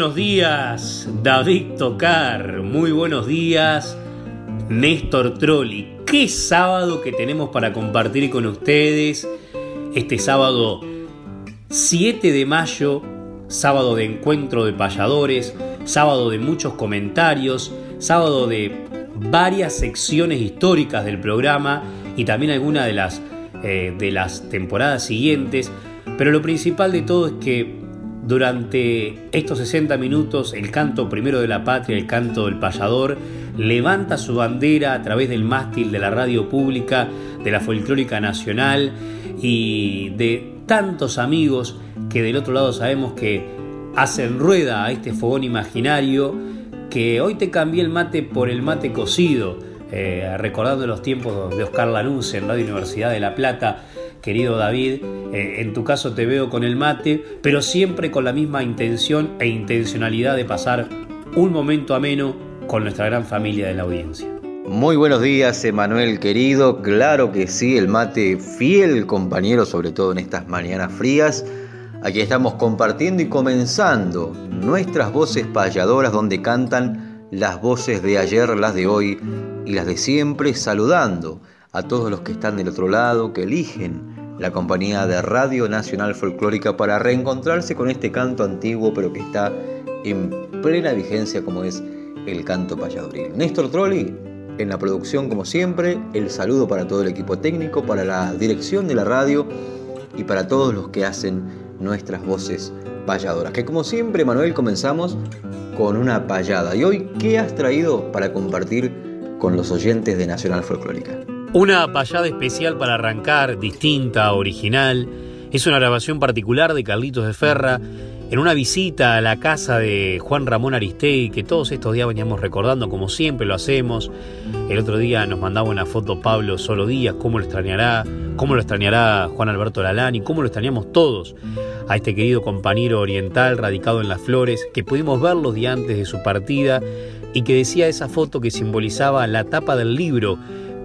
Buenos días, David Tocar. Muy buenos días, Néstor Trolli. Qué sábado que tenemos para compartir con ustedes. Este sábado 7 de mayo, sábado de encuentro de payadores, sábado de muchos comentarios, sábado de varias secciones históricas del programa y también algunas de las, eh, de las temporadas siguientes. Pero lo principal de todo es que durante estos 60 minutos, el canto primero de la patria, el canto del payador, levanta su bandera a través del mástil de la radio pública, de la folclórica nacional y de tantos amigos que del otro lado sabemos que hacen rueda a este fogón imaginario, que hoy te cambié el mate por el mate cocido, eh, recordando los tiempos de Oscar Lanús en Radio Universidad de La Plata, querido David, eh, en tu caso te veo con el mate, pero siempre con la misma intención e intencionalidad de pasar un momento ameno con nuestra gran familia de la audiencia. Muy buenos días, Emanuel querido. Claro que sí, el mate fiel compañero, sobre todo en estas mañanas frías. Aquí estamos compartiendo y comenzando nuestras voces payadoras donde cantan las voces de ayer, las de hoy y las de siempre, saludando a todos los que están del otro lado, que eligen la compañía de Radio Nacional Folclórica para reencontrarse con este canto antiguo pero que está en plena vigencia como es el canto payadoril. Néstor Trolli en la producción como siempre, el saludo para todo el equipo técnico, para la dirección de la radio y para todos los que hacen nuestras voces payadoras. Que como siempre, Manuel, comenzamos con una payada. ¿Y hoy qué has traído para compartir con los oyentes de Nacional Folclórica? Una payada especial para arrancar, distinta, original. Es una grabación particular de Carlitos de Ferra en una visita a la casa de Juan Ramón Aristegui, que todos estos días veníamos recordando, como siempre lo hacemos. El otro día nos mandaba una foto Pablo Solo Díaz, cómo lo extrañará, cómo lo extrañará Juan Alberto Lalani, cómo lo extrañamos todos a este querido compañero oriental radicado en las flores, que pudimos ver los días antes de su partida y que decía esa foto que simbolizaba la tapa del libro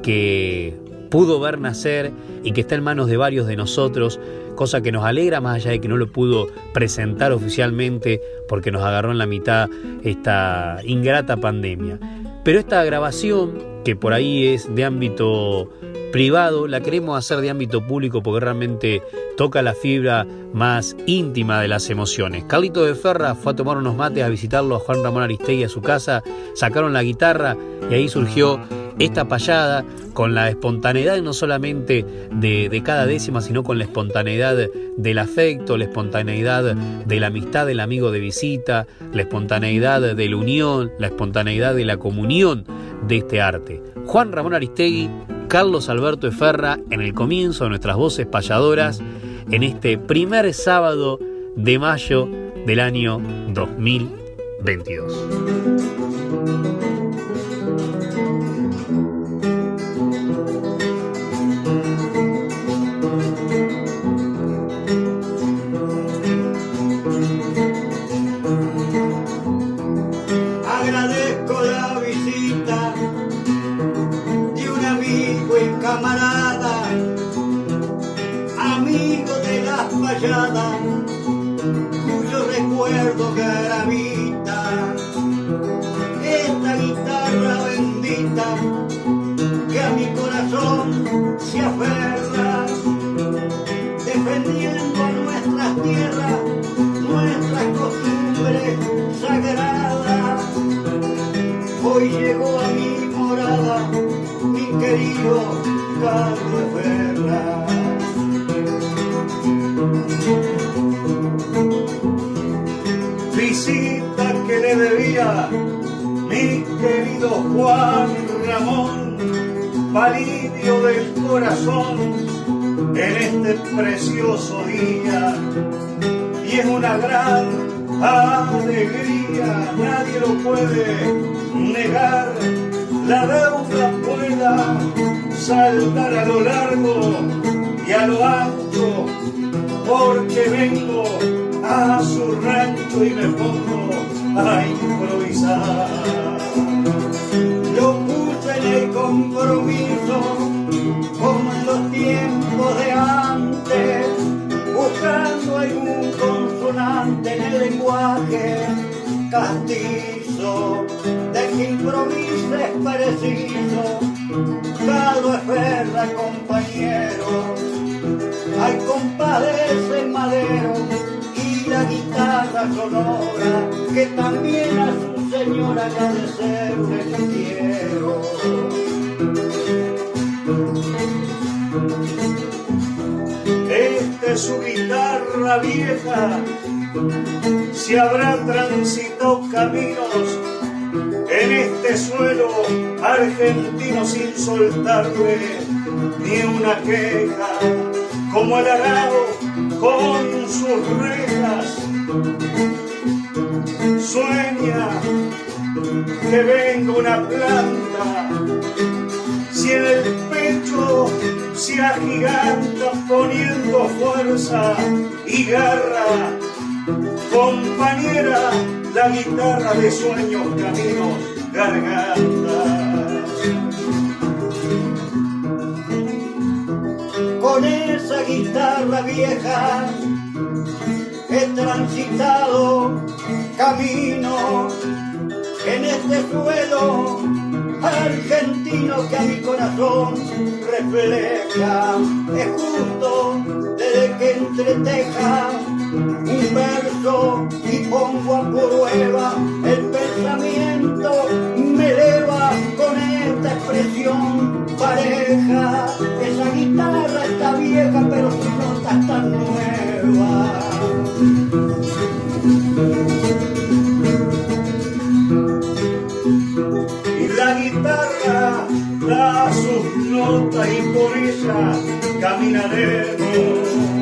que pudo ver nacer y que está en manos de varios de nosotros, cosa que nos alegra más allá de que no lo pudo presentar oficialmente porque nos agarró en la mitad esta ingrata pandemia. Pero esta grabación, que por ahí es de ámbito privado, la queremos hacer de ámbito público porque realmente toca la fibra más íntima de las emociones. Carlito de Ferra fue a tomar unos mates a visitarlo a Juan Ramón Aristegui a su casa, sacaron la guitarra y ahí surgió esta payada con la espontaneidad no solamente de, cada décima, sino con la espontaneidad del afecto, la espontaneidad de la amistad del amigo de visita, la espontaneidad de la unión, la espontaneidad de la comunión de este arte. Juan Ramón Aristegui, Carlos Alberto Eferra, en el comienzo de nuestras voces payadoras, en este primer sábado de mayo del año 2022. Llegó a mi morada mi querido Carlos Ferra. Visita que le debía mi querido Juan Ramón, palidio del corazón en este precioso día y es una gran alegría, nadie lo puede negar, la deuda pueda saltar a lo largo y a lo alto, porque vengo a su rancho y me pongo a improvisar. Lo puse en el compromiso como en los tiempos de antes, buscando algún consonante en el lenguaje castizo, improviso es preciso, cada ferra compañero, hay compadres en madero y la guitarra sonora, que también a su señora agradecerle quiero. su guitarra vieja, si habrá transitado caminos este suelo argentino sin soltarle ni una queja, como el arado con sus rejas. Sueña que venga una planta, si en el pecho se agiganta poniendo fuerza y garra. Compañera, la guitarra de sueños, caminos, gargantas. Con esa guitarra vieja he transitado camino en este suelo argentino que a mi corazón refleja. Es justo desde que entreteja un verso y pongo a prueba el pensamiento, me eleva con esta expresión pareja. Esa guitarra está vieja, pero su nota está nueva. da sus notas y por ella caminaremos.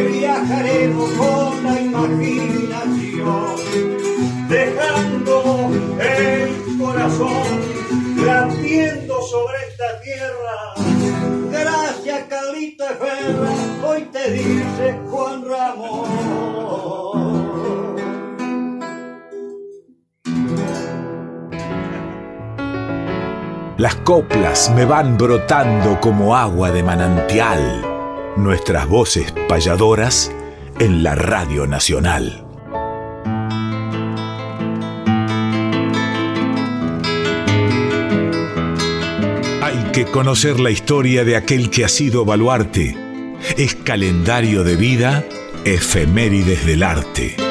Viajaremos con la imaginación, dejando el corazón latiendo sobre esta tierra. Gracias, Carlita Ferra, hoy te dice Juan Ramón. Las coplas me van brotando como agua de manantial. Nuestras voces payadoras en la Radio Nacional. Hay que conocer la historia de aquel que ha sido baluarte. Es calendario de vida, efemérides del arte.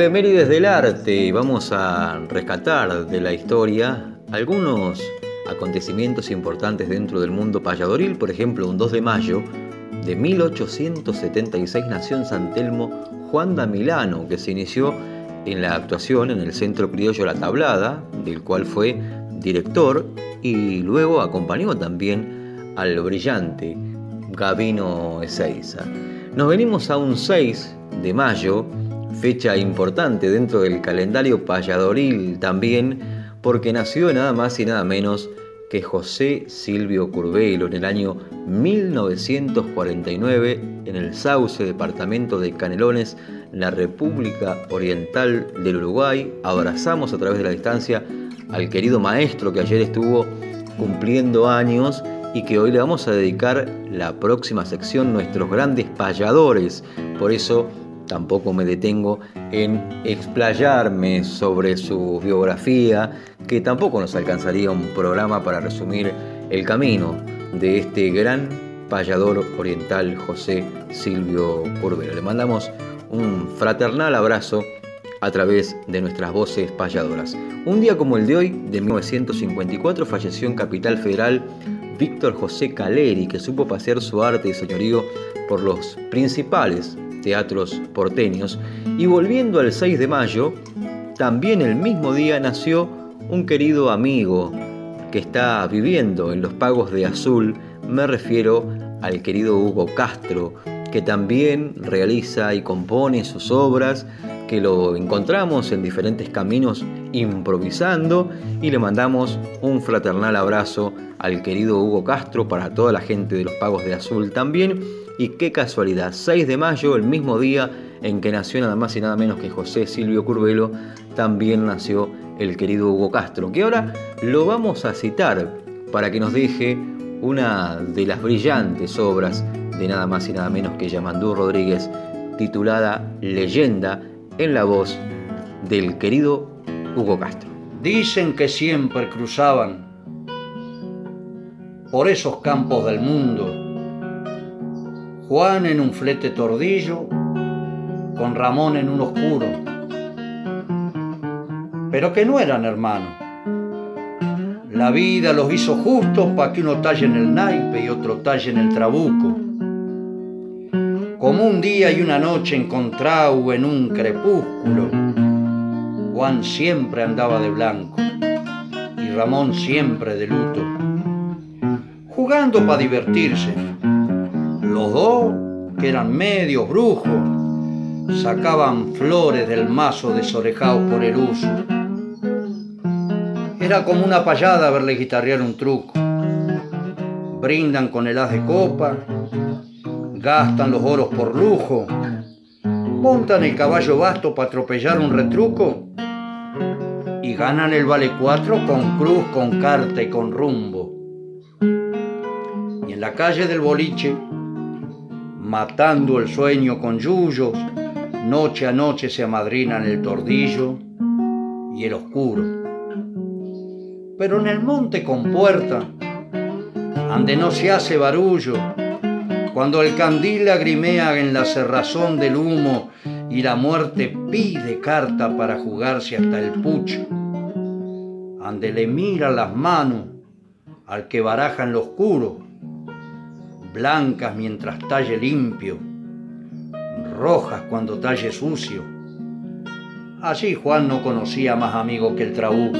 Efemérides del arte, vamos a rescatar de la historia algunos acontecimientos importantes dentro del mundo payadoril, por ejemplo, un 2 de mayo de 1876 nació en San Telmo Juan da Milano, que se inició en la actuación en el Centro Criollo La Tablada, del cual fue director y luego acompañó también al brillante Gavino Ezeiza. Nos venimos a un 6 de mayo fecha importante dentro del calendario payadoril también, porque nació nada más y nada menos que José Silvio Curvelo en el año 1949 en el Sauce, departamento de Canelones, la República Oriental del Uruguay. Abrazamos a través de la distancia al querido maestro que ayer estuvo cumpliendo años y que hoy le vamos a dedicar la próxima sección, nuestros grandes payadores. Por eso tampoco me detengo en explayarme sobre su biografía, que tampoco nos alcanzaría un programa para resumir el camino de este gran payador oriental José Silvio Curbero. Le mandamos un fraternal abrazo a través de nuestras voces payadoras. Un día como el de hoy, de 1954, falleció en Capital Federal Víctor José Caleri, que supo pasear su arte y señorío por los principales teatros porteños. Y volviendo al 6 de mayo, también el mismo día nació un querido amigo que está viviendo en los pagos de Azul. Me refiero al querido Hugo Castro, que también realiza y compone sus obras, que lo encontramos en diferentes caminos improvisando y le mandamos un fraternal abrazo al querido Hugo Castro para toda la gente de los Pagos de Azul también. Y qué casualidad, 6 de mayo, el mismo día en que nació nada más y nada menos que José Silvio Curvelo, también nació el querido Hugo Castro, que ahora lo vamos a citar para que nos deje una de las brillantes obras de nada más y nada menos que Yamandú Rodríguez, titulada Leyenda, en la voz del querido Hugo Castro. Dicen que siempre cruzaban por esos campos del mundo Juan en un flete tordillo, con Ramón en un oscuro, pero que no eran hermanos. La vida los hizo justos para que uno talle en el naipe y otro talle en el trabuco. Como un día y una noche encontrado en un crepúsculo, Juan siempre andaba de blanco y Ramón siempre de luto, jugando para divertirse los dos, que eran medios brujos, sacaban flores del mazo desorejados por el uso. Era como una payada verle guitarrear un truco. Brindan con el haz de copa, gastan los oros por lujo, montan el caballo vasto para atropellar un retruco y ganan el vale cuatro con cruz, con carta y con rumbo. Y en la calle del boliche, matando el sueño con yuyos, noche a noche se amadrinan el tordillo y el oscuro. Pero en el monte con puerta, ande no se hace barullo, cuando el candil lagrimea en la cerrazón del humo y la muerte pide carta para jugarse hasta el pucho, ande le mira las manos al que baraja en lo oscuro, blancas mientras talle limpio, rojas cuando talle sucio. Así Juan no conocía más amigo que el trabuco.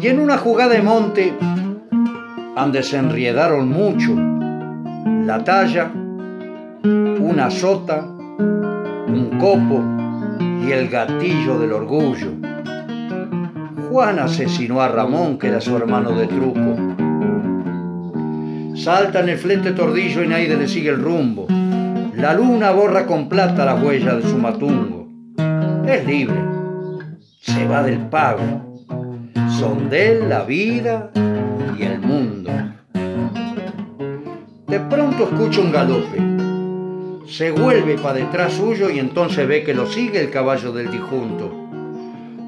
Y en una jugada de monte, ande se enriedaron mucho, la talla, una sota, un copo y el gatillo del orgullo. Juan asesinó a Ramón, que era su hermano de truco Salta en el flete tordillo y nadie le sigue el rumbo. La luna borra con plata las huellas de su matungo. Es libre, se va del pago. Son de él la vida y el mundo. De pronto escucha un galope. Se vuelve para detrás suyo y entonces ve que lo sigue el caballo del dijunto.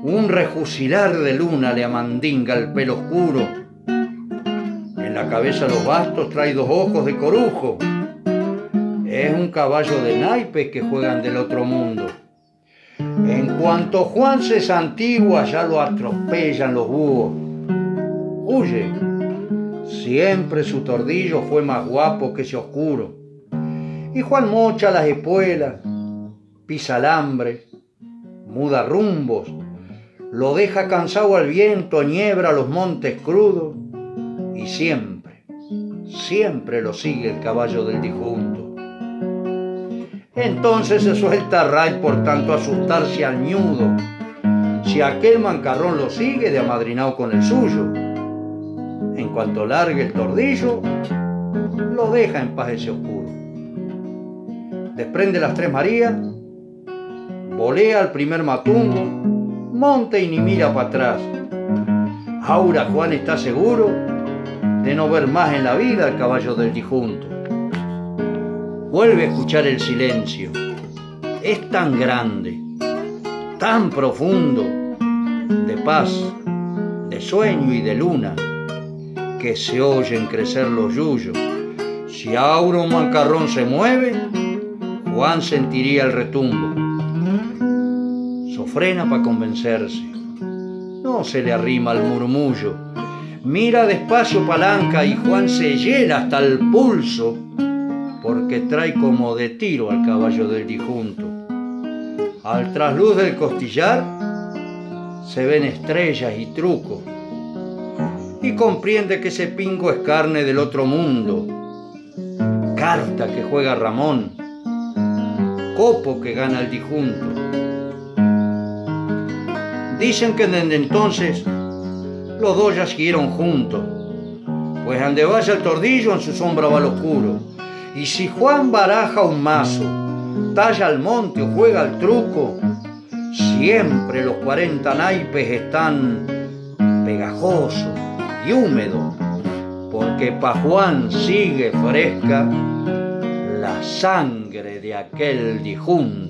Un rejusilar de luna le amandinga el pelo oscuro cabeza los bastos trae dos ojos de corujo. Es un caballo de naipes que juegan del otro mundo. En cuanto Juan se santigua, ya lo atropellan los búhos. Huye. Siempre su tordillo fue más guapo que ese oscuro. Y Juan mocha las espuelas, pisa alambre, muda rumbos, lo deja cansado al viento, niebra los montes crudos y siempre, siempre lo sigue el caballo del difunto. Entonces se suelta Ray por tanto asustarse al ñudo. Si aquel mancarrón lo sigue de amadrinado con el suyo, en cuanto largue el tordillo, lo deja en paz ese oscuro. Desprende las tres Marías, volea al primer matungo, monte y ni mira para atrás. Ahora Juan está seguro de no ver más en la vida al caballo del difunto. vuelve a escuchar el silencio. Es tan grande, tan profundo, de paz, de sueño y de luna, que se oyen crecer los yuyos. Si un mancarrón se mueve, Juan sentiría el retumbo. Sofrena para convencerse. No se le arrima el murmullo. Mira despacio palanca y Juan se hiela hasta el pulso porque trae como de tiro al caballo del difunto. Al trasluz del costillar se ven estrellas y trucos y comprende que ese pingo es carne del otro mundo. Carta que juega Ramón, copo que gana el difunto. Dicen que desde entonces los dos ya siguieron juntos, pues ande vaya el tordillo en su sombra va al oscuro. Y si Juan baraja un mazo, talla al monte o juega al truco, siempre los 40 naipes están pegajosos y húmedos, porque pa' Juan sigue fresca la sangre de aquel difunto.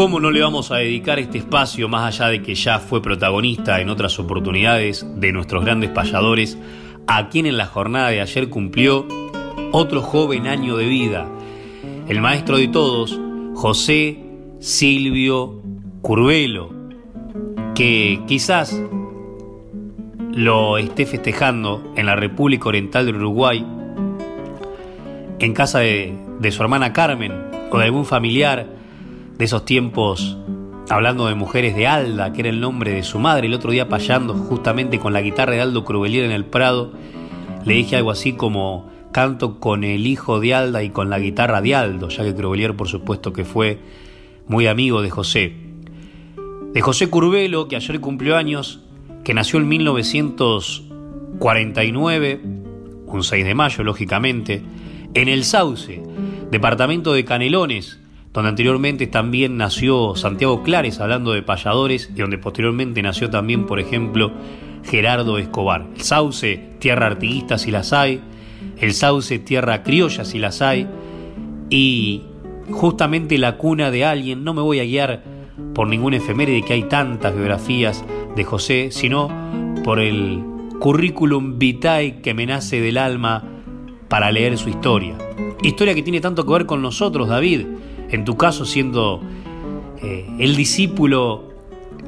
Cómo no le vamos a dedicar este espacio, más allá de que ya fue protagonista en otras oportunidades de nuestros grandes payadores, a quien en la jornada de ayer cumplió otro joven año de vida, el maestro de todos, José Silvio Curvelo, que quizás lo esté festejando en la República Oriental del Uruguay, en casa de, de su hermana Carmen o de algún familiar, de esos tiempos, hablando de mujeres de Alda, que era el nombre de su madre, el otro día payando justamente con la guitarra de Aldo Crubelier en el Prado, le dije algo así como canto con el hijo de Alda y con la guitarra de Aldo, ya que Crubelier por supuesto que fue muy amigo de José. De José Curvelo, que ayer cumplió años, que nació en 1949, un 6 de mayo lógicamente, en El Sauce, departamento de Canelones, donde anteriormente también nació Santiago Clares hablando de payadores y donde posteriormente nació también, por ejemplo, Gerardo Escobar. El Sauce, tierra artiguista si las hay, el Sauce, tierra criolla si las hay, y justamente la cuna de alguien, no me voy a guiar por ningún efeméride que hay tantas biografías de José, sino por el currículum vitae que me nace del alma para leer su historia. Historia que tiene tanto que ver con nosotros, David, en tu caso siendo eh, el discípulo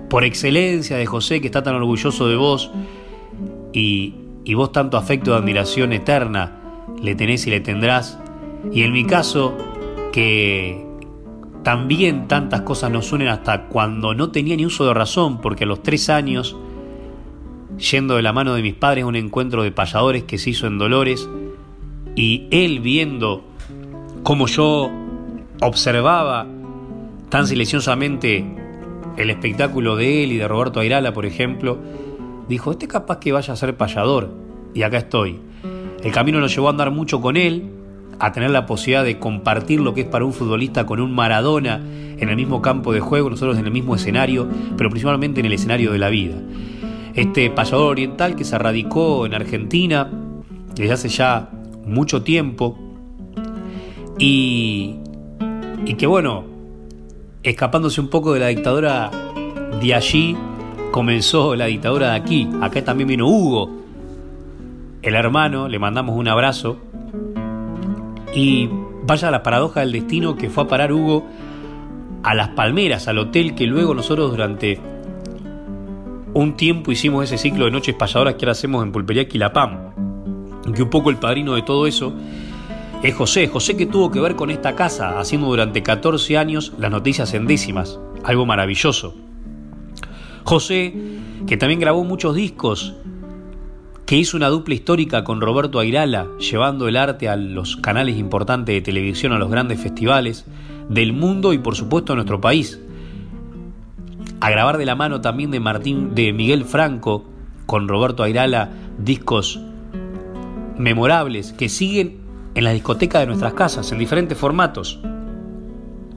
por excelencia de José, que está tan orgulloso de vos, y, vos tanto afecto de admiración eterna le tenés y le tendrás, y en mi caso, que también tantas cosas nos unen hasta cuando no tenía ni uso de razón, porque a los tres años, yendo de la mano de mis padres a un encuentro de payadores que se hizo en Dolores, y él viendo cómo yo observaba tan silenciosamente el espectáculo de él y de Roberto Airala, por ejemplo, dijo, este capaz que vaya a ser payador, y acá estoy. El camino lo llevó a andar mucho con él, a tener la posibilidad de compartir lo que es para un futbolista con un Maradona en el mismo campo de juego, nosotros en el mismo escenario, pero principalmente en el escenario de la vida. Este payador oriental que se radicó en Argentina desde hace ya mucho tiempo y y que bueno, escapándose un poco de la dictadura de allí, comenzó la dictadura de aquí. Acá también vino Hugo, el hermano, le mandamos un abrazo. Y vaya la paradoja del destino que fue a parar Hugo a Las Palmeras, al hotel que luego nosotros durante un tiempo hicimos ese ciclo de noches pasadoras que ahora hacemos en Pulpería Quilapam. Que un poco el padrino de todo eso es José, José que tuvo que ver con esta casa, haciendo durante 14 años las noticias en décimas, algo maravilloso. José, que también grabó muchos discos que hizo una dupla histórica con Roberto Airala, llevando el arte a los canales importantes de televisión, a los grandes festivales del mundo y por supuesto a nuestro país. A grabar de la mano también de Martín, de Miguel Franco, con Roberto Airala, discos memorables que siguen en la discoteca de nuestras casas, en diferentes formatos,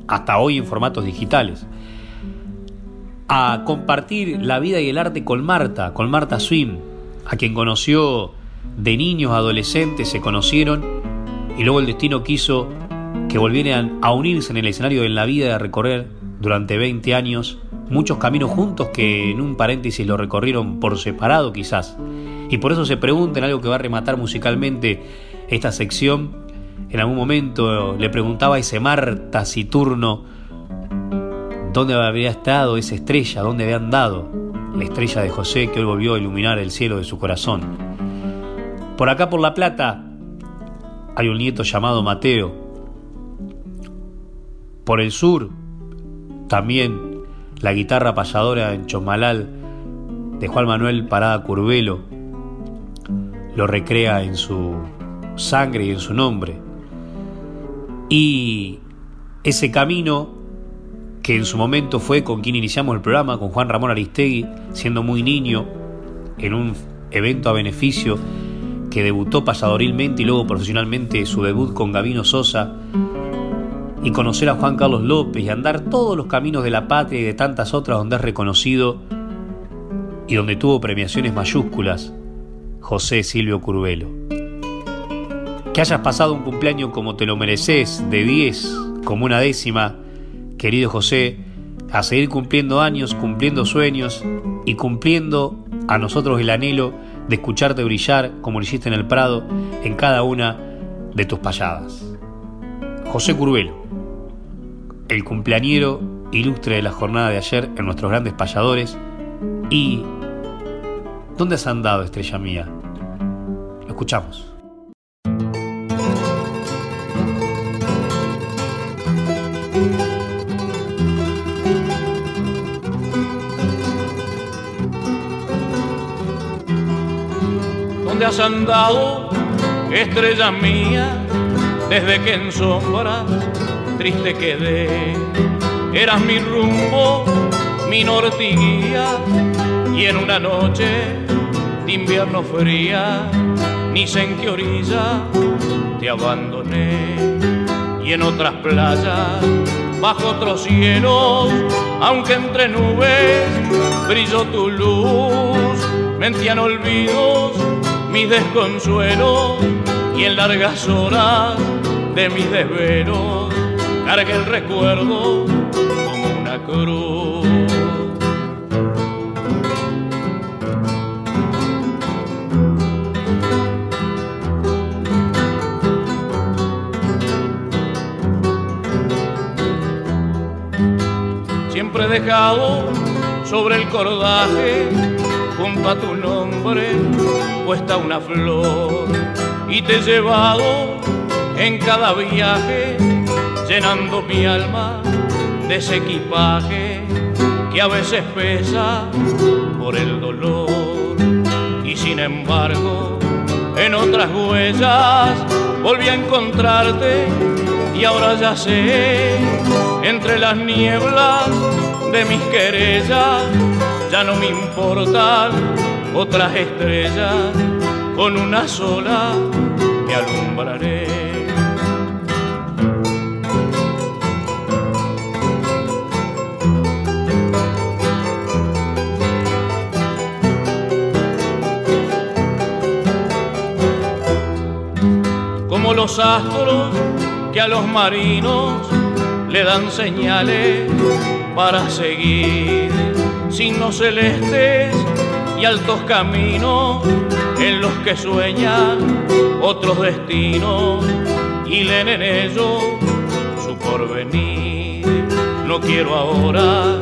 hasta hoy en formatos digitales. A compartir la vida y el arte con Marta, con Marta Swim, a quien conoció de niños, adolescentes, se conocieron y luego el destino quiso que volvieran a unirse en el escenario de la vida y a recorrer durante 20 años muchos caminos juntos que en un paréntesis lo recorrieron por separado quizás. Y por eso se preguntan algo que va a rematar musicalmente esta sección. En algún momento le preguntaba a ese mar taciturno dónde habría estado esa estrella, dónde había andado la estrella de José que hoy volvió a iluminar el cielo de su corazón. Por acá por La Plata hay un nieto llamado Mateo. Por el sur también la guitarra payadora en Chomalal de Juan Manuel Parada Curvelo lo recrea en su sangre y en su nombre. Y ese camino que en su momento fue con quien iniciamos el programa, con Juan Ramón Aristegui, siendo muy niño, en un evento a beneficio que debutó pasadorilmente y luego profesionalmente su debut con Gavino Sosa, y conocer a Juan Carlos López y andar todos los caminos de la patria y de tantas otras donde es reconocido y donde tuvo premiaciones mayúsculas, José Silvio Curvelo. Que hayas pasado un cumpleaños como te lo mereces, de 10, como una décima, querido José, a seguir cumpliendo años, cumpliendo sueños y cumpliendo a nosotros el anhelo de escucharte brillar como lo hiciste en el Prado en cada una de tus payadas. José Curvelo, el cumpleañero ilustre de la jornada de ayer en nuestros grandes payadores y ¿Dónde has andado, estrella mía? Lo escuchamos. ¿Dónde has andado, estrella mía, desde que en sombras triste quedé? Eras mi rumbo, mi norte y guía, y en una noche de invierno fría, ni sé en qué orilla te abandoné. Y en otras playas, bajo otros cielos, aunque entre nubes brilló tu luz, mentían olvidos mis desconsuelos y en largas horas de mis desvelos cargué el recuerdo como una cruz. Siempre he dejado sobre el cordaje junto a tu nombre puesta una flor. Y te he llevado en cada viaje llenando mi alma de ese equipaje que a veces pesa por el dolor. Y sin embargo en otras huellas volví a encontrarte y ahora ya sé entre las nieblas de mis querellas ya no me importan otras estrellas, con una sola me alumbraré. Como los astros que a los marinos le dan señales para seguir signos celestes y altos caminos en los que sueñan otros destinos. Y leen en ellos su porvenir. No quiero ahora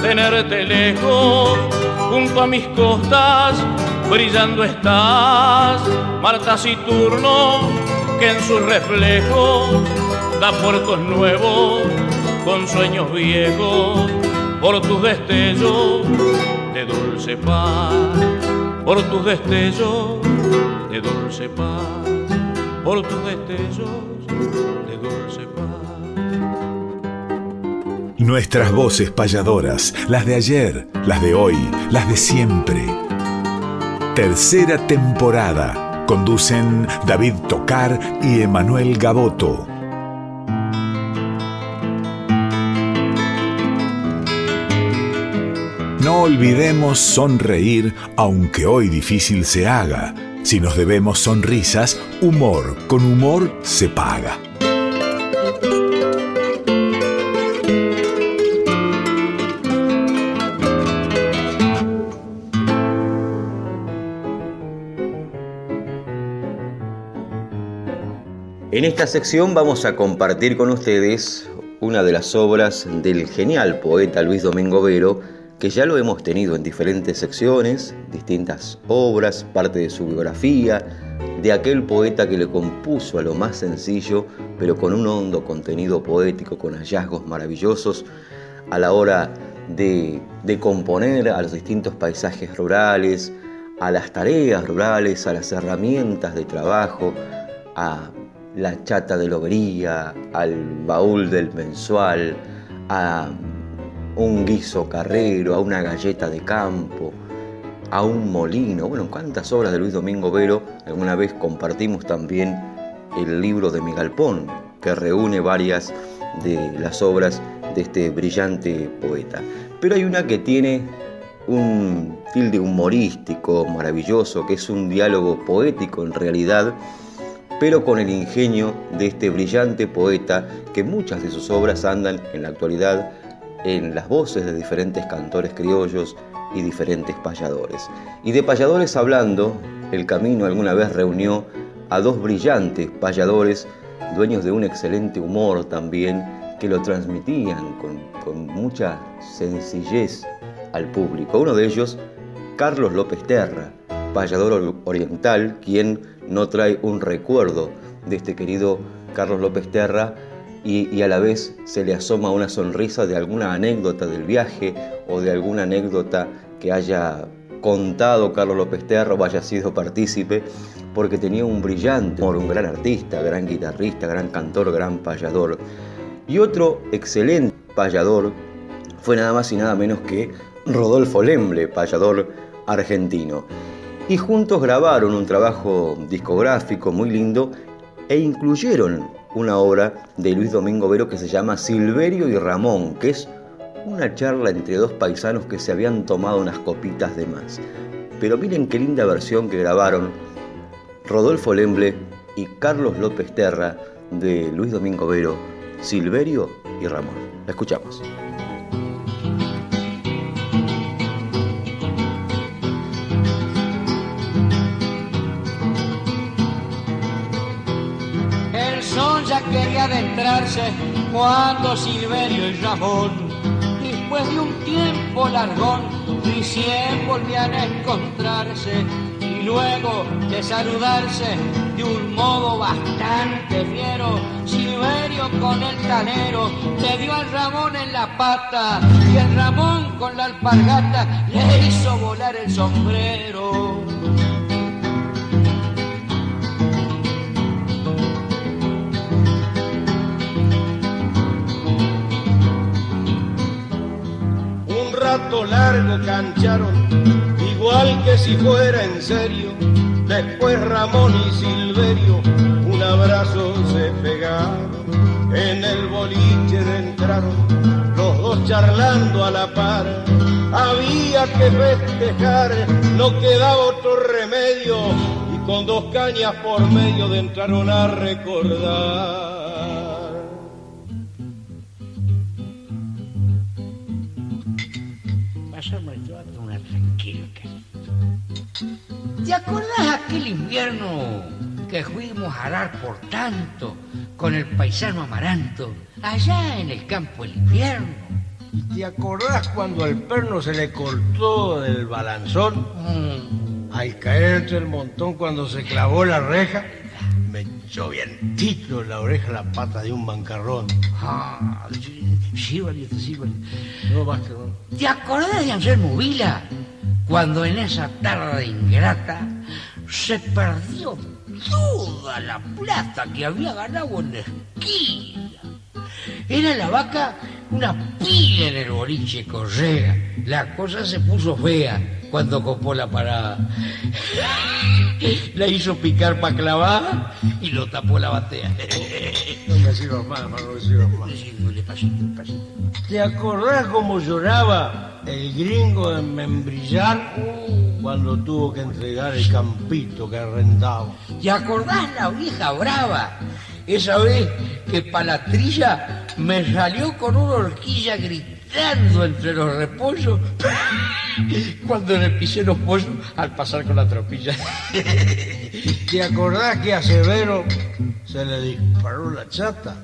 tenerte lejos, junto a mis costas, brillando estás, Marta turno que en sus reflejos da puertos nuevos con sueños viejos por tus destellos de dulce paz, por tus destellos de dulce paz, por tus destellos de dulce paz. Nuestras voces payadoras, las de ayer, las de hoy, las de siempre. Tercera temporada. Conducen David Tocar y Emanuel Gaboto. No olvidemos sonreír, aunque hoy difícil se haga. Si nos debemos sonrisas, humor con humor se paga. En esta sección vamos a compartir con ustedes una de las obras del genial poeta Luis Domingo Vero, que ya lo hemos tenido en diferentes secciones, distintas obras, parte de su biografía, de aquel poeta que le compuso a lo más sencillo, pero con un hondo contenido poético, con hallazgos maravillosos a la hora de, componer a los distintos paisajes rurales, a las tareas rurales, a las herramientas de trabajo, a la chata de lobería, al baúl del mensual, a un guiso carrero, a una galleta de campo, a un molino. Bueno, cuántas obras de Luis Domingo Vero. Alguna vez compartimos también el libro de mi galpón, que reúne varias de las obras de este brillante poeta. Pero hay una que tiene un tilde humorístico maravilloso, que es un diálogo poético en realidad, pero con el ingenio de este brillante poeta que muchas de sus obras andan en la actualidad en las voces de diferentes cantores criollos y diferentes payadores. Y de payadores hablando, el camino alguna vez reunió a dos brillantes payadores, dueños de un excelente humor también, que lo transmitían con, mucha sencillez al público. Uno de ellos, Carlos López Terra, payador oriental, quien no trae un recuerdo de este querido Carlos López Terra y, a la vez se le asoma una sonrisa de alguna anécdota del viaje o de alguna anécdota que haya contado Carlos López Terra o haya sido partícipe, porque tenía un brillante un gran artista, gran guitarrista, gran cantor, gran payador. Y otro excelente payador fue nada más y nada menos que Rodolfo Lemble, payador argentino. Y juntos grabaron un trabajo discográfico muy lindo e incluyeron una obra de Luis Domingo Vero que se llama Silverio y Ramón, que es una charla entre dos paisanos que se habían tomado unas copitas de más. Pero miren qué linda versión que grabaron Rodolfo Lemble y Carlos López Terra de Luis Domingo Vero, Silverio y Ramón. La escuchamos. Quería adentrarse cuando Silverio y Ramón, después de un tiempo largón, recién volvían a encontrarse y luego de saludarse de un modo bastante fiero, Silverio con el canero le dio al Ramón en la pata y el Ramón con la alpargata le hizo volar el sombrero. Largo cancharon, igual que si fuera en serio. Después Ramón y Silverio un abrazo se pegaron, en el boliche entraron, los dos charlando a la par. Había que festejar, no quedaba otro remedio, y con dos cañas por medio entraron a recordar. ¿Te acordás aquel invierno que fuimos a arar por tanto con el paisano Amaranto allá en el campo del invierno? ¿Y te acordás cuando al perno se le cortó del balanzón? Mm. Al caer entre el montón cuando se clavó la reja, me Llovientito en la oreja la pata de un bancarrón. Ah, sí, valiente. No basta, no. ¿Te acordás de Anselmo Vila? Cuando en esa tarde ingrata se perdió toda la plata que había ganado en la esquina. Era la vaca una pila en el boliche Correa. La cosa se puso fea cuando copó la parada. La hizo picar para clavar y lo tapó la batea. No me sirvas más, más, no me sirvas más. Despacito, despacito. ¿Te acordás cómo lloraba el gringo de Membrillar cuando tuvo que entregar el campito que arrendaba? ¿Te acordás la vieja brava? Esa vez que para la trilla me salió con una horquilla gritando entre los repollos cuando le pisé los pollos al pasar con la tropilla. ¿Te acordás que a Severo se le disparó la chata?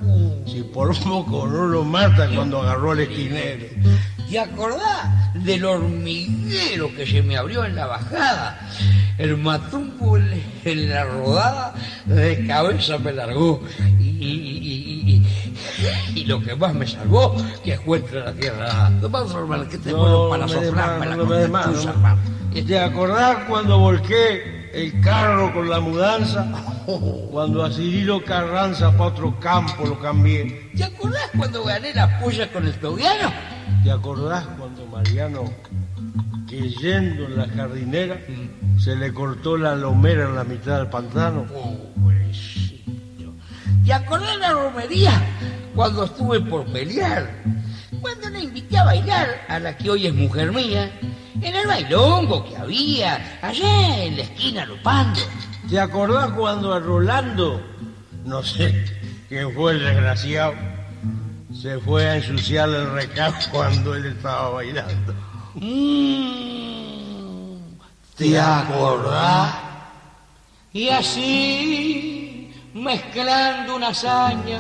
Si por poco no lo mata cuando agarró al esquinero. ¿Te acordás del hormiguero que se me abrió en la bajada? El matumbo en la rodada de cabeza me largó. Y, y- y- y- y lo que más me salvó, que fue entre la tierra. No vamos hermano, que te vuelvo para me des soplar, más, para no me no. hermano. ¿Te acordás cuando volqué el carro con la mudanza? Cuando a Cirilo Carranza para otro campo lo cambié. ¿Te acordás cuando gané la polla con el tobiano? ¿Te acordás cuando Mariano, que yendo en la jardinera, se le cortó la lomera en la mitad del pantano? Pobrecito. ¿Te acordás de la romería cuando estuve por pelear? Cuando le invité a bailar a la que hoy es mujer mía, en el bailongo que había, allá en la esquina Lupando. ¿Te acordás cuando a Rolando, no sé quién fue el desgraciado, se fue a ensuciar el recado cuando él estaba bailando? Mm, ¿Te acordás? Y así, mezclando una hazaña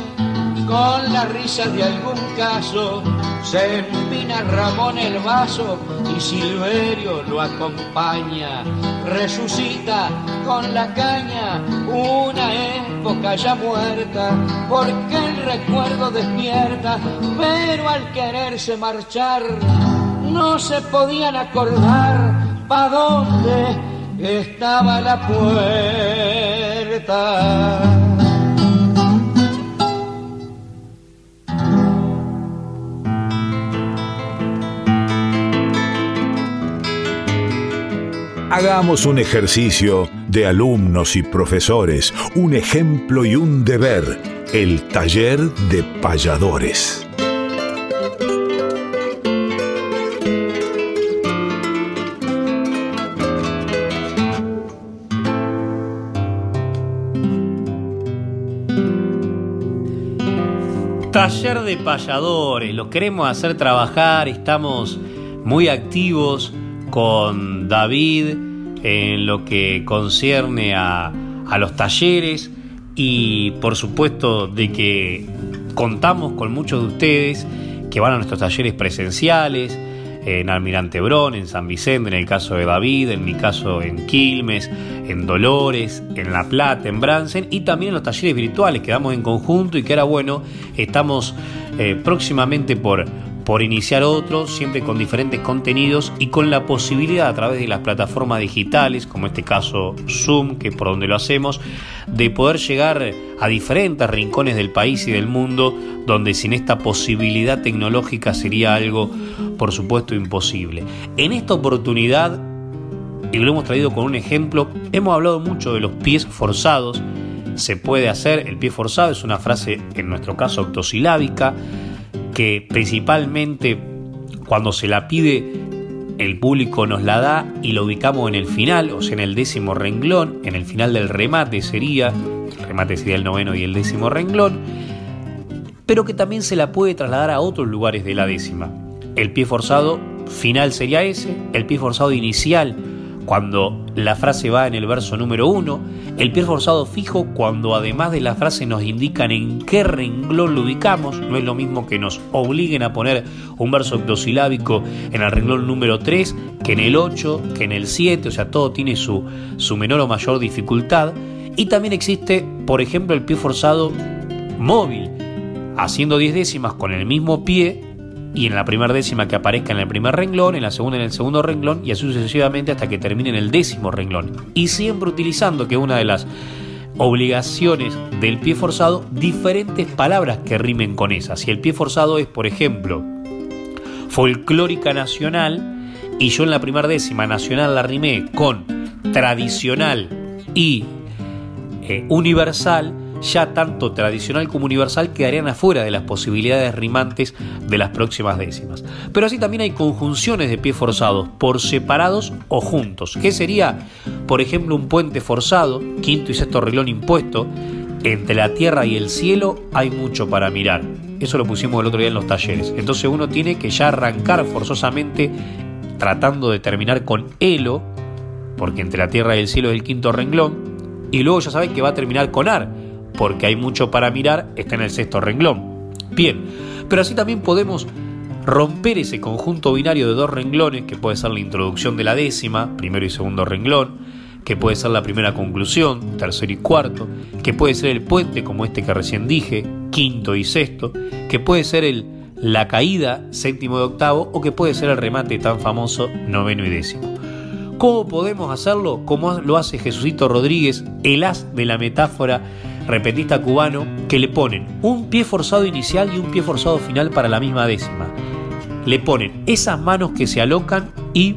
con la risa de algún caso, se empina Ramón el vaso y Silverio lo acompaña. Resucita con la caña una época ya muerta, porque el recuerdo despierta, pero al quererse marchar no se podían acordar pa' dónde estaba la puerta. Hagamos un ejercicio de alumnos y profesores, un ejemplo y un deber, el taller de payadores. Taller de payadores, los queremos hacer trabajar, estamos muy activos con David en lo que concierne a, a los talleres y por supuesto de que contamos con muchos de ustedes que van a nuestros talleres presenciales en Almirante Brón, en San Vicente, en el caso de David, en mi caso en Quilmes, en Dolores, en La Plata, en Bransen y también en los talleres virtuales que damos en conjunto y que ahora bueno, estamos eh, próximamente por, por iniciar otros, siempre con diferentes contenidos y con la posibilidad a través de las plataformas digitales, como este caso Zoom, que es por donde lo hacemos, de poder llegar a diferentes rincones del país y del mundo, donde sin esta posibilidad tecnológica sería algo, por supuesto, imposible. En esta oportunidad, y lo hemos traído con un ejemplo, hemos hablado mucho de los pies forzados, se puede hacer, el pie forzado es una frase, en nuestro caso, octosilábica, que principalmente cuando se la pide el público nos la da y lo ubicamos en el final, o sea, en el décimo renglón, en el final del remate sería, el remate sería el noveno y el décimo renglón, pero que también se la puede trasladar a otros lugares de la décima. El pie forzado final sería ese, el pie forzado inicial cuando la frase va en el verso número uno, el pie forzado fijo cuando además de la frase nos indican en qué renglón lo ubicamos, no es lo mismo que nos obliguen a poner un verso octosilábico en el renglón número 3 que en el 8, que en el 7, o sea, todo tiene su, su menor o mayor dificultad. Y también existe, por ejemplo, el pie forzado móvil, haciendo 10 décimas con el mismo pie y en la primera décima que aparezca en el primer renglón, en la segunda en el segundo renglón y así sucesivamente hasta que termine en el décimo renglón. Y siempre utilizando que una de las obligaciones del pie forzado, diferentes palabras que rimen con esas. Si el pie forzado es, por ejemplo, folclórica nacional, y yo en la primera décima nacional la rimé con tradicional y eh, universal, ya tanto tradicional como universal quedarían afuera de las posibilidades rimantes de las próximas décimas. Pero así también hay conjunciones de pie forzados, por separados o juntos, que sería, por ejemplo, un puente forzado, quinto y sexto reglón impuesto, entre la tierra y el cielo hay mucho para mirar. Eso lo pusimos el otro día en los talleres. Entonces uno tiene que ya arrancar forzosamente tratando de terminar con elo, porque entre la tierra y el cielo es el quinto renglón, y luego ya saben que va a terminar con ar, porque hay mucho para mirar, está en el sexto renglón. Bien, pero así también podemos romper ese conjunto binario de dos renglones, que puede ser la introducción de la décima, primero y segundo renglón, que puede ser la primera conclusión, tercero y cuarto, que puede ser el puente como este que recién dije, quinto y sexto, que puede ser el la caída, séptimo y octavo, o que puede ser el remate tan famoso, noveno y décimo. ¿Cómo podemos hacerlo? Como lo hace Jesucito Rodríguez, el as de la metáfora repetista cubano, que le ponen un pie forzado inicial y un pie forzado final para la misma décima. Le ponen esas manos que se alocan y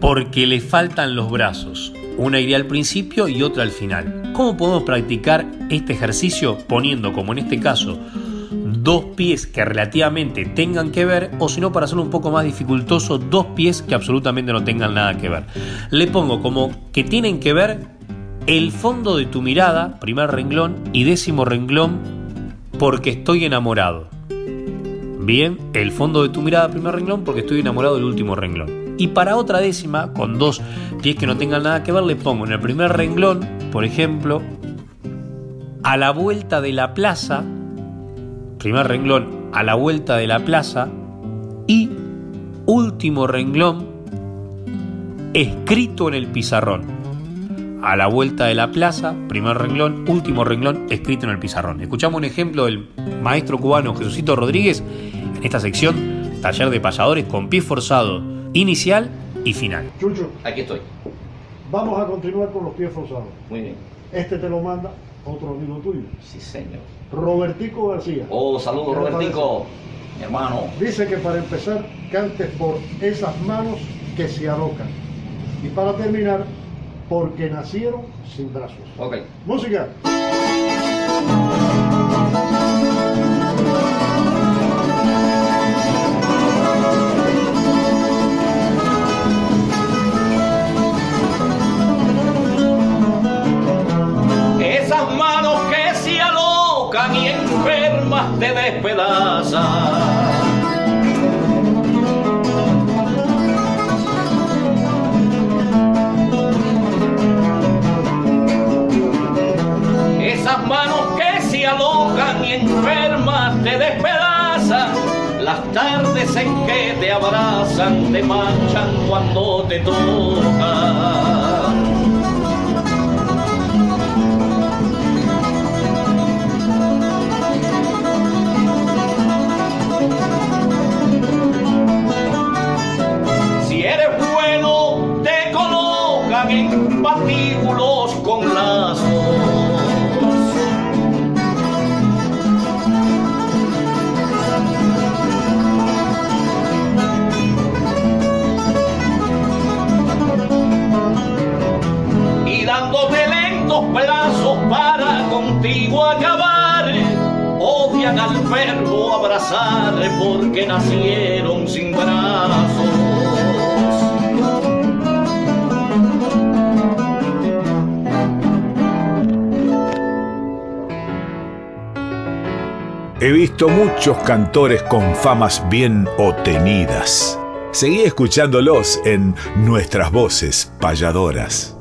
porque le faltan los brazos. Una iría al principio y otra al final. ¿Cómo podemos practicar este ejercicio poniendo, como en este caso, dos pies que relativamente tengan que ver, o si no, para hacerlo un poco más dificultoso, dos pies que absolutamente no tengan nada que ver? Le pongo como que tienen que ver el fondo de tu mirada, primer renglón, y décimo renglón, porque estoy enamorado. Bien, el fondo de tu mirada, primer renglón, porque estoy enamorado del último renglón. Y para otra décima, con dos pies que no tengan nada que ver, le pongo en el primer renglón, por ejemplo, a la vuelta de la plaza, primer renglón, a la vuelta de la plaza, y último renglón, escrito en el pizarrón a la vuelta de la plaza, primer renglón, último renglón escrito en el pizarrón. Escuchamos un ejemplo del maestro cubano Jesucito Rodríguez en esta sección, taller de payadores con pie forzado inicial y final. Chucho, Aquí estoy. vamos a continuar con los pies forzados. Muy bien. Este te lo manda otro amigo tuyo, Sí, señor. Robertico García. Oh, saludos, ¿Qué le Robertico. Mi hermano. Dice que para empezar cantes por esas manos que se alocan. Y para terminar, porque nacieron sin brazos. Ok. Música. Abrazan te manchan cuando te tocan. Contigo acabar, odian al verbo abrazar porque nacieron sin brazos. He visto muchos cantores con famas bien obtenidas. Seguí escuchándolos en nuestras voces payadoras.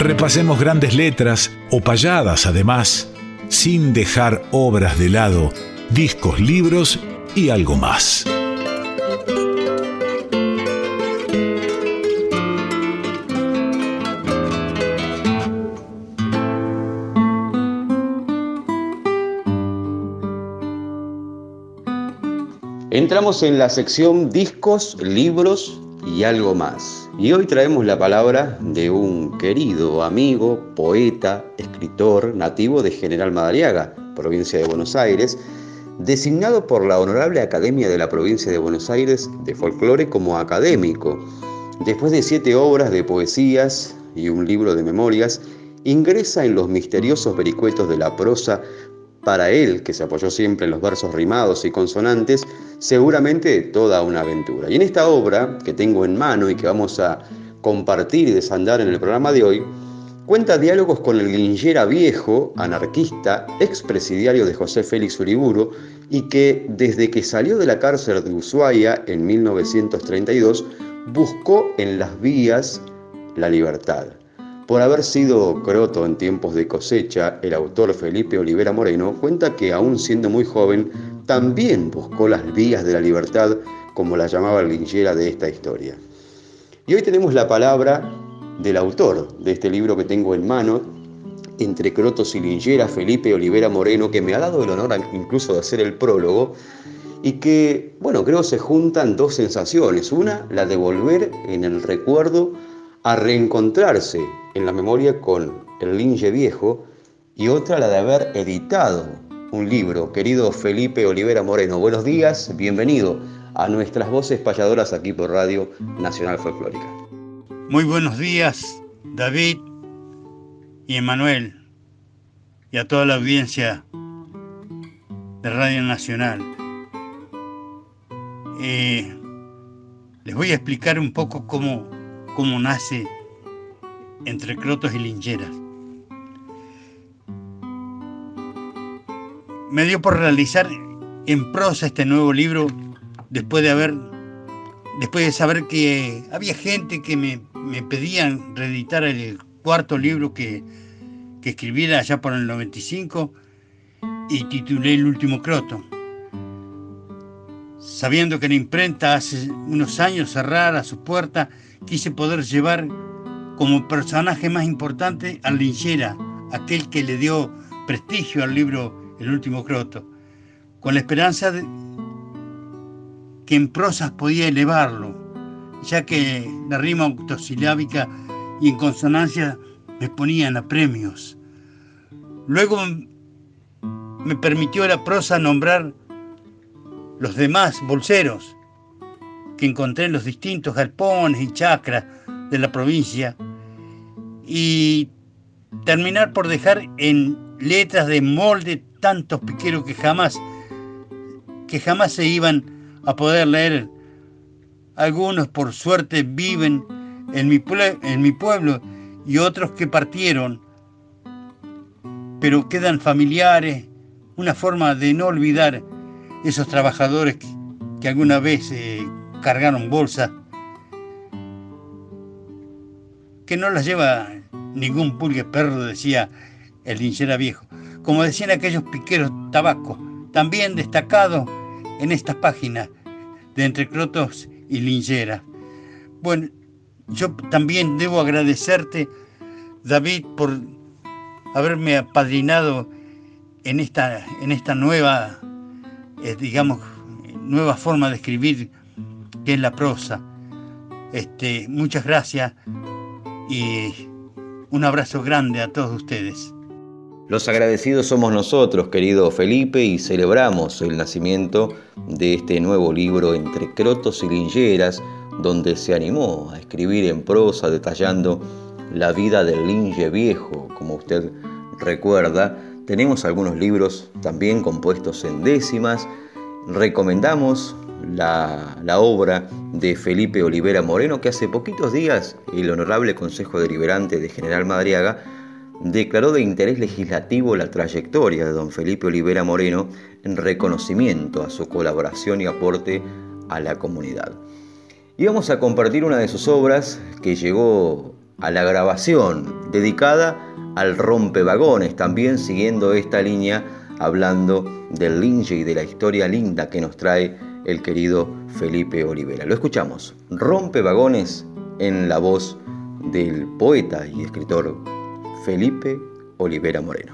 Repasemos grandes letras o payadas además, sin dejar obras de lado, discos, libros y algo más. Entramos en la sección discos, libros y algo más. Y hoy traemos la palabra de un querido amigo, poeta, escritor, nativo de General Madariaga, provincia de Buenos Aires, designado por la Honorable Academia de la Provincia de Buenos Aires de Folclore como académico. Después de siete obras de poesías y un libro de memorias, ingresa en los misteriosos vericuetos de la prosa para él, que se apoyó siempre en los versos rimados y consonantes, seguramente toda una aventura. Y en esta obra que tengo en mano y que vamos a compartir y desandar en el programa de hoy, cuenta diálogos con el Lingera viejo, anarquista, expresidiario de José Félix Uriburu, y que desde que salió de la cárcel de Ushuaia en 1932, buscó en las vías la libertad. Por haber sido croto en tiempos de cosecha, el autor Felipe Olivera Moreno cuenta que aún siendo muy joven, también buscó las vías de la libertad, como la llamaba linchera de esta historia. Y hoy tenemos la palabra del autor de este libro que tengo en mano, entre crotos y linchera, Felipe Olivera Moreno, que me ha dado el honor incluso de hacer el prólogo, y que, bueno, creo se juntan dos sensaciones. Una, la de volver en el recuerdo a reencontrarse en la memoria con el linge viejo y otra la de haber editado un libro. Querido Felipe Olivera Moreno, buenos días, bienvenido a nuestras voces payadoras aquí por Radio Nacional Folclórica. Muy buenos días, David y Emanuel, y a toda la audiencia de Radio Nacional. Eh, les voy a explicar un poco cómo cómo nace entre crotos y lincheras. Me dio por realizar en prosa este nuevo libro después de haber después de saber que había gente que me, me pedían reeditar el cuarto libro que, que escribiera allá por el 95 y titulé El último croto. Sabiendo que la imprenta hace unos años cerrara su puerta quise poder llevar como personaje más importante al linchera, aquel que le dio prestigio al libro El último croto, con la esperanza de que en prosas podía elevarlo, ya que la rima autosilábica y en consonancia me ponían a premios. Luego me permitió la prosa nombrar los demás bolseros, que encontré en los distintos galpones y chacras de la provincia y terminar por dejar en letras de molde tantos piqueros que jamás que jamás se iban a poder leer. Algunos por suerte viven en mi, en mi pueblo y otros que partieron, pero quedan familiares, una forma de no olvidar esos trabajadores que, alguna vez eh, cargaron bolsas que no las lleva ningún pulgue perro, decía el linchera viejo. Como decían aquellos piqueros tabaco, también destacados en estas páginas de Entre Crotos y Linchera. Bueno, yo también debo agradecerte, David, por haberme apadrinado en esta, en esta nueva, eh, digamos, nueva forma de escribir que es la prosa. Este, muchas gracias y un abrazo grande a todos ustedes. Los agradecidos somos nosotros, querido Felipe, y celebramos el nacimiento de este nuevo libro Entre Crotos y Lingeras, donde se animó a escribir en prosa detallando la vida del linge viejo, como usted recuerda. Tenemos algunos libros también compuestos en décimas. Recomendamos la, obra de Felipe Olivera Moreno, que hace poquitos días el Honorable Consejo Deliberante de General Madriaga declaró de interés legislativo la trayectoria de don Felipe Olivera Moreno en reconocimiento a su colaboración y aporte a la comunidad. Y vamos a compartir una de sus obras que llegó a la grabación dedicada al rompevagones, también siguiendo esta línea, hablando del linge y de la historia linda que nos trae el querido Felipe Olivera. Lo escuchamos, rompe vagones en la voz del poeta y escritor Felipe Olivera Moreno.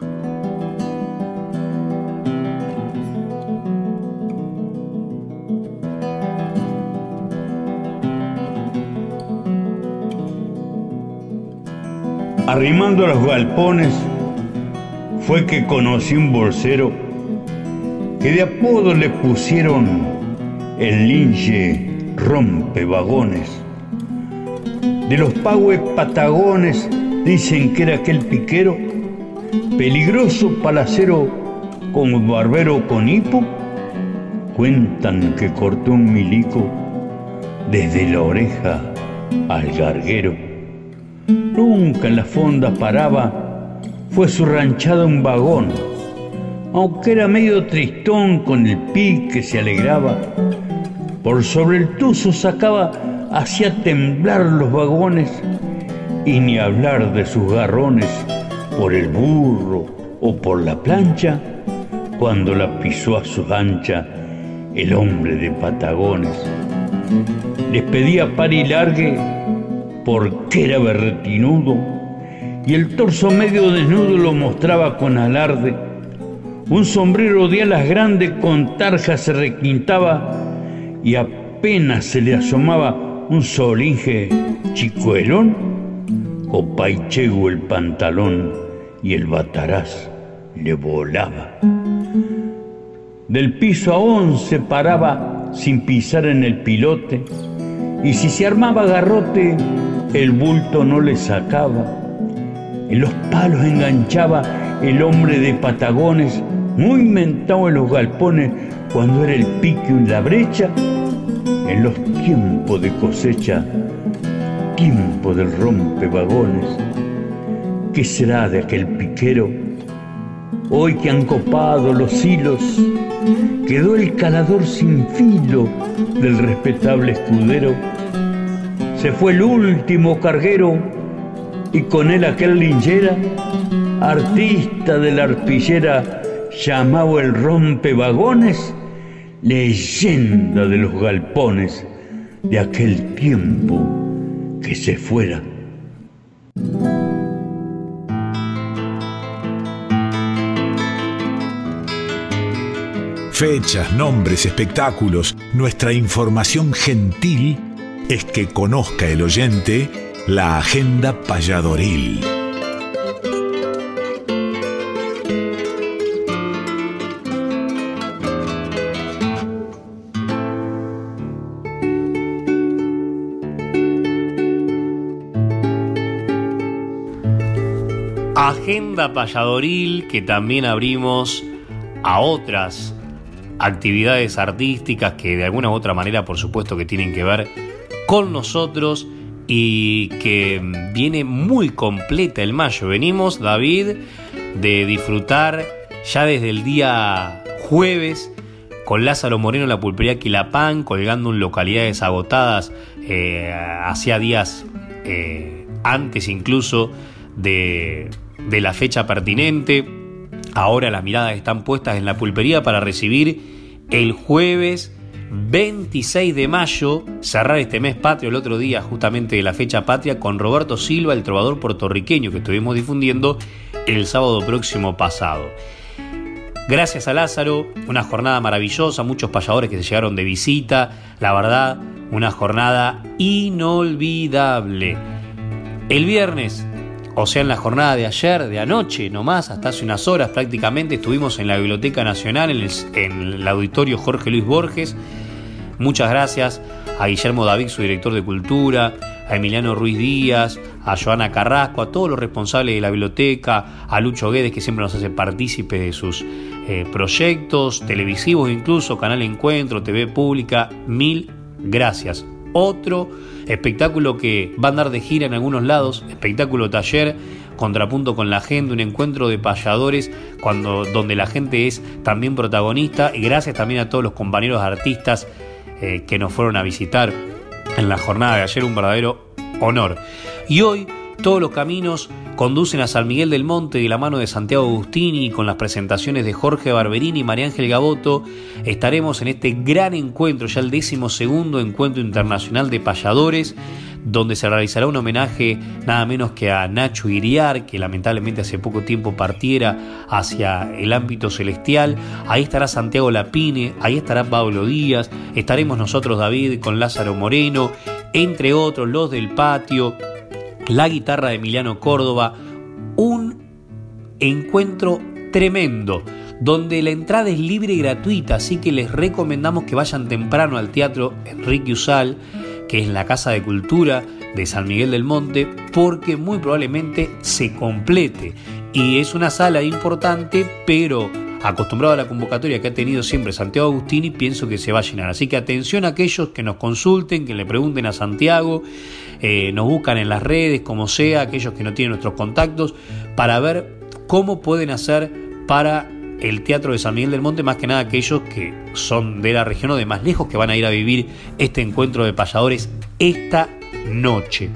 Arrimando a los galpones fue que conocí un bolsero que de apodo le pusieron el linche rompe vagones. De los pagües patagones dicen que era aquel piquero, peligroso palacero como barbero con hipo. Cuentan que cortó un milico desde la oreja al garguero. Nunca en la fonda paraba, fue su ranchada un vagón, aunque era medio tristón con el pique se alegraba. Por sobre el tuzo sacaba, hacía temblar los vagones y ni hablar de sus garrones por el burro o por la plancha cuando la pisó a su ancha el hombre de Patagones. Les pedía par y largue porque era berretinudo y el torso medio desnudo lo mostraba con alarde. Un sombrero de alas grandes con tarja se requintaba y apenas se le asomaba un solinge chicuelón, paichego el pantalón y el bataraz le volaba. Del piso a once paraba sin pisar en el pilote y si se armaba garrote el bulto no le sacaba. En los palos enganchaba el hombre de patagones muy mentado en los galpones cuando era el pique y la brecha en los tiempos de cosecha, tiempo del rompevagones. ¿Qué será de aquel piquero? Hoy que han copado los hilos, quedó el calador sin filo del respetable escudero. Se fue el último carguero y con él aquel linchera, artista de la arpillera llamado el rompevagones leyenda de los galpones de aquel tiempo que se fuera. Fechas, nombres, espectáculos, nuestra información gentil es que conozca el oyente la agenda payadoril. Agenda Payadoril que también abrimos a otras actividades artísticas que de alguna u otra manera por supuesto que tienen que ver con nosotros y que viene muy completa el mayo. Venimos, David, de disfrutar ya desde el día jueves con Lázaro Moreno en la pulpería Quilapán, colgando en localidades agotadas eh, hacía días eh, antes incluso de, de la fecha pertinente. Ahora las miradas están puestas en la pulpería para recibir el jueves 26 de mayo, cerrar este mes patrio el otro día justamente de la fecha patria con Roberto Silva, el trovador puertorriqueño que estuvimos difundiendo el sábado próximo pasado. Gracias a Lázaro, una jornada maravillosa, muchos payadores que se llegaron de visita, la verdad, una jornada inolvidable. El viernes o sea, en la jornada de ayer, de anoche nomás, hasta hace unas horas prácticamente, estuvimos en la Biblioteca Nacional, en el, auditorio Jorge Luis Borges. Muchas gracias a Guillermo David, su director de Cultura, a Emiliano Ruiz Díaz, a Joana Carrasco, a todos los responsables de la biblioteca, a Lucho Guedes, que siempre nos hace partícipe de sus eh, proyectos televisivos, incluso Canal Encuentro, TV Pública. Mil gracias otro espectáculo que va a andar de gira en algunos lados, espectáculo taller, contrapunto con la gente, un encuentro de payadores cuando, donde la gente es también protagonista y gracias también a todos los compañeros artistas eh, que nos fueron a visitar en la jornada de ayer, un verdadero honor. Y hoy todos los caminos conducen a San Miguel del Monte de la mano de Santiago Agustini con las presentaciones de Jorge Barberini y María Ángel Gaboto. Estaremos en este gran encuentro, ya el décimo segundo encuentro internacional de payadores, donde se realizará un homenaje nada menos que a Nacho Iriar, que lamentablemente hace poco tiempo partiera hacia el ámbito celestial. Ahí estará Santiago Lapine, ahí estará Pablo Díaz, estaremos nosotros David con Lázaro Moreno, entre otros los del patio la guitarra de Emiliano Córdoba, un encuentro tremendo donde la entrada es libre y gratuita, así que les recomendamos que vayan temprano al Teatro Enrique Usal, que es la Casa de Cultura de San Miguel del Monte, porque muy probablemente se complete. Y es una sala importante, pero acostumbrado a la convocatoria que ha tenido siempre Santiago Agustini, pienso que se va a llenar. Así que atención a aquellos que nos consulten, que le pregunten a Santiago, eh, nos buscan en las redes, como sea, aquellos que no tienen nuestros contactos, para ver cómo pueden hacer para el Teatro de San Miguel del Monte, más que nada aquellos que son de la región o de más lejos, que van a ir a vivir este encuentro de payadores esta noche.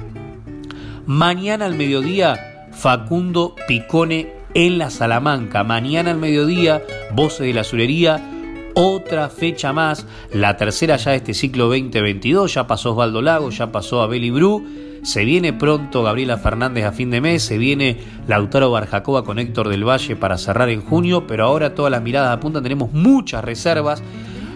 Mañana al mediodía, Facundo Picone en la Salamanca. Mañana al mediodía, Voces de la Azulería. Otra fecha más, la tercera ya de este ciclo 2022. Ya pasó Osvaldo Lago, ya pasó Abel Bru se viene pronto Gabriela Fernández a fin de mes, se viene Lautaro Barjacoba con Héctor del Valle para cerrar en junio, pero ahora todas las miradas apuntan, tenemos muchas reservas.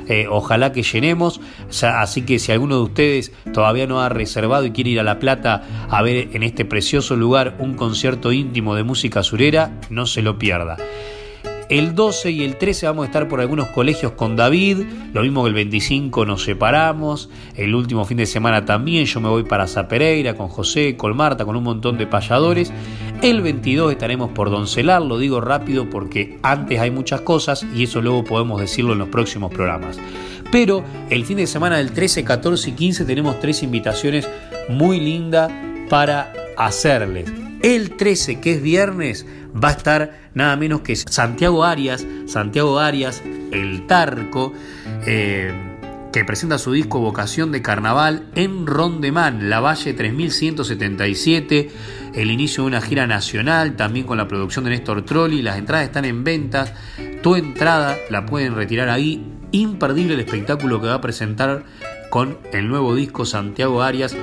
Eh, ojalá que llenemos. así que si alguno de ustedes todavía no ha reservado y quiere ir a La Plata a ver en este precioso lugar un concierto íntimo de música surera, no se lo pierda. El 12 y el 13 vamos a estar por algunos colegios con David, lo mismo que el 25 nos separamos, el último fin de semana también yo me voy para Zapereira con José, con Marta, con un montón de payadores. El 22 estaremos por Doncelar, lo digo rápido porque antes hay muchas cosas y eso luego podemos decirlo en los próximos programas. Pero el fin de semana del 13, 14 y 15 tenemos tres invitaciones muy lindas para hacerles. El 13, que es viernes, va a estar nada menos que Santiago Arias, Santiago Arias, el Tarco, eh, que presenta su disco Vocación de Carnaval en Rondemán, La Valle 3177, el inicio de una gira nacional, también con la producción de Néstor Trolli, las entradas están en ventas, tu entrada la pueden retirar ahí, imperdible el espectáculo que va a presentar con el nuevo disco Santiago Arias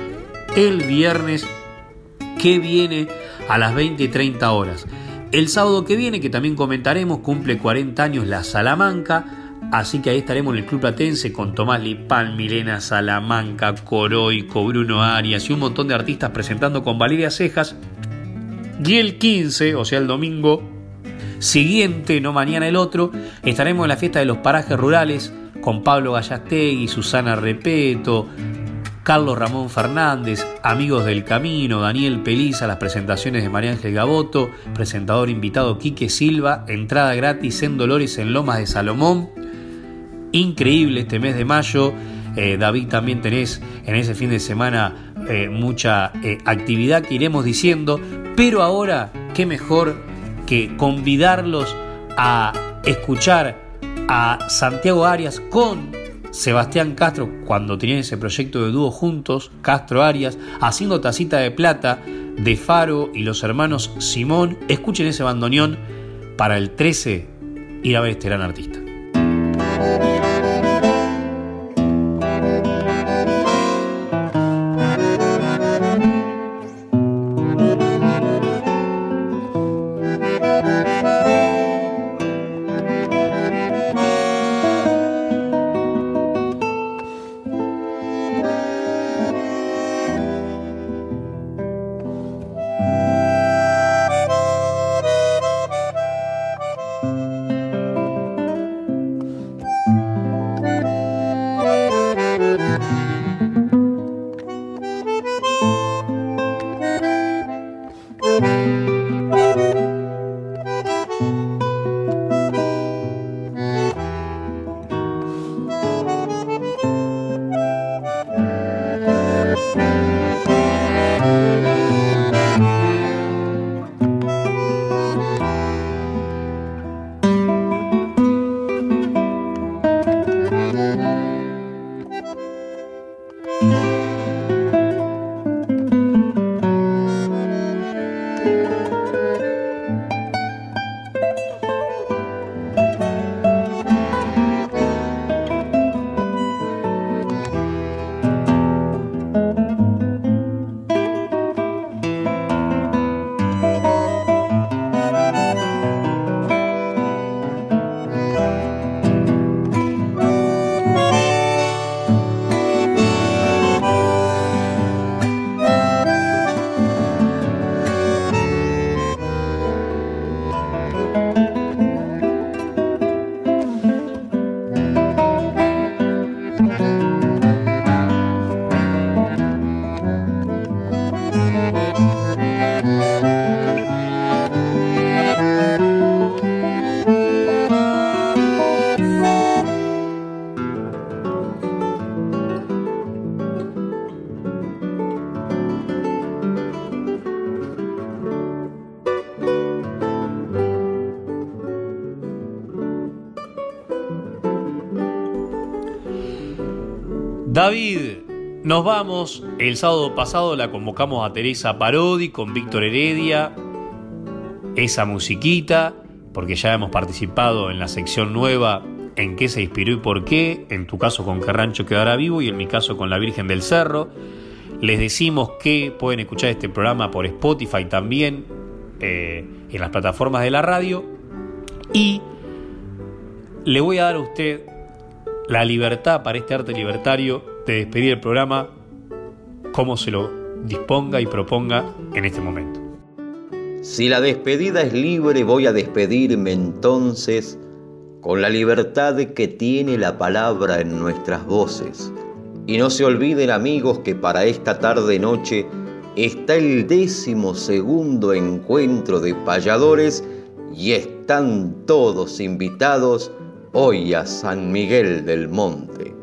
el viernes que viene a las 20 y 30 horas. El sábado que viene, que también comentaremos, cumple 40 años la Salamanca, así que ahí estaremos en el Club Platense con Tomás Lipán, Milena Salamanca, Coroico, Bruno Arias y un montón de artistas presentando con Valeria Cejas. Y el 15, o sea el domingo siguiente, no mañana el otro, estaremos en la fiesta de los parajes rurales con Pablo Gallastegui, Susana Repeto, Carlos Ramón Fernández, Amigos del Camino, Daniel Peliza, las presentaciones de María Ángel Gaboto, presentador invitado Quique Silva, entrada gratis en Dolores en Lomas de Salomón. Increíble este mes de mayo. Eh, David, también tenés en ese fin de semana eh, mucha eh, actividad que iremos diciendo, pero ahora, qué mejor que convidarlos a escuchar a Santiago Arias con Sebastián Castro, cuando tenían ese proyecto de dúo juntos, Castro Arias, haciendo tacita de plata de Faro y los hermanos Simón, escuchen ese bandoneón para el 13 ir a ver este gran artista. Nos vamos. El sábado pasado la convocamos a Teresa Parodi con Víctor Heredia. Esa musiquita, porque ya hemos participado en la sección nueva en qué se inspiró y por qué, en tu caso con qué rancho quedará vivo y en mi caso con la Virgen del Cerro. Les decimos que pueden escuchar este programa por Spotify también, eh, en las plataformas de la radio. Y le voy a dar a usted la libertad para este arte libertario de despedir el programa como se lo disponga y proponga en este momento. Si la despedida es libre, voy a despedirme entonces con la libertad que tiene la palabra en nuestras voces. Y no se olviden amigos que para esta tarde noche está el décimo segundo encuentro de payadores y están todos invitados hoy a San Miguel del Monte.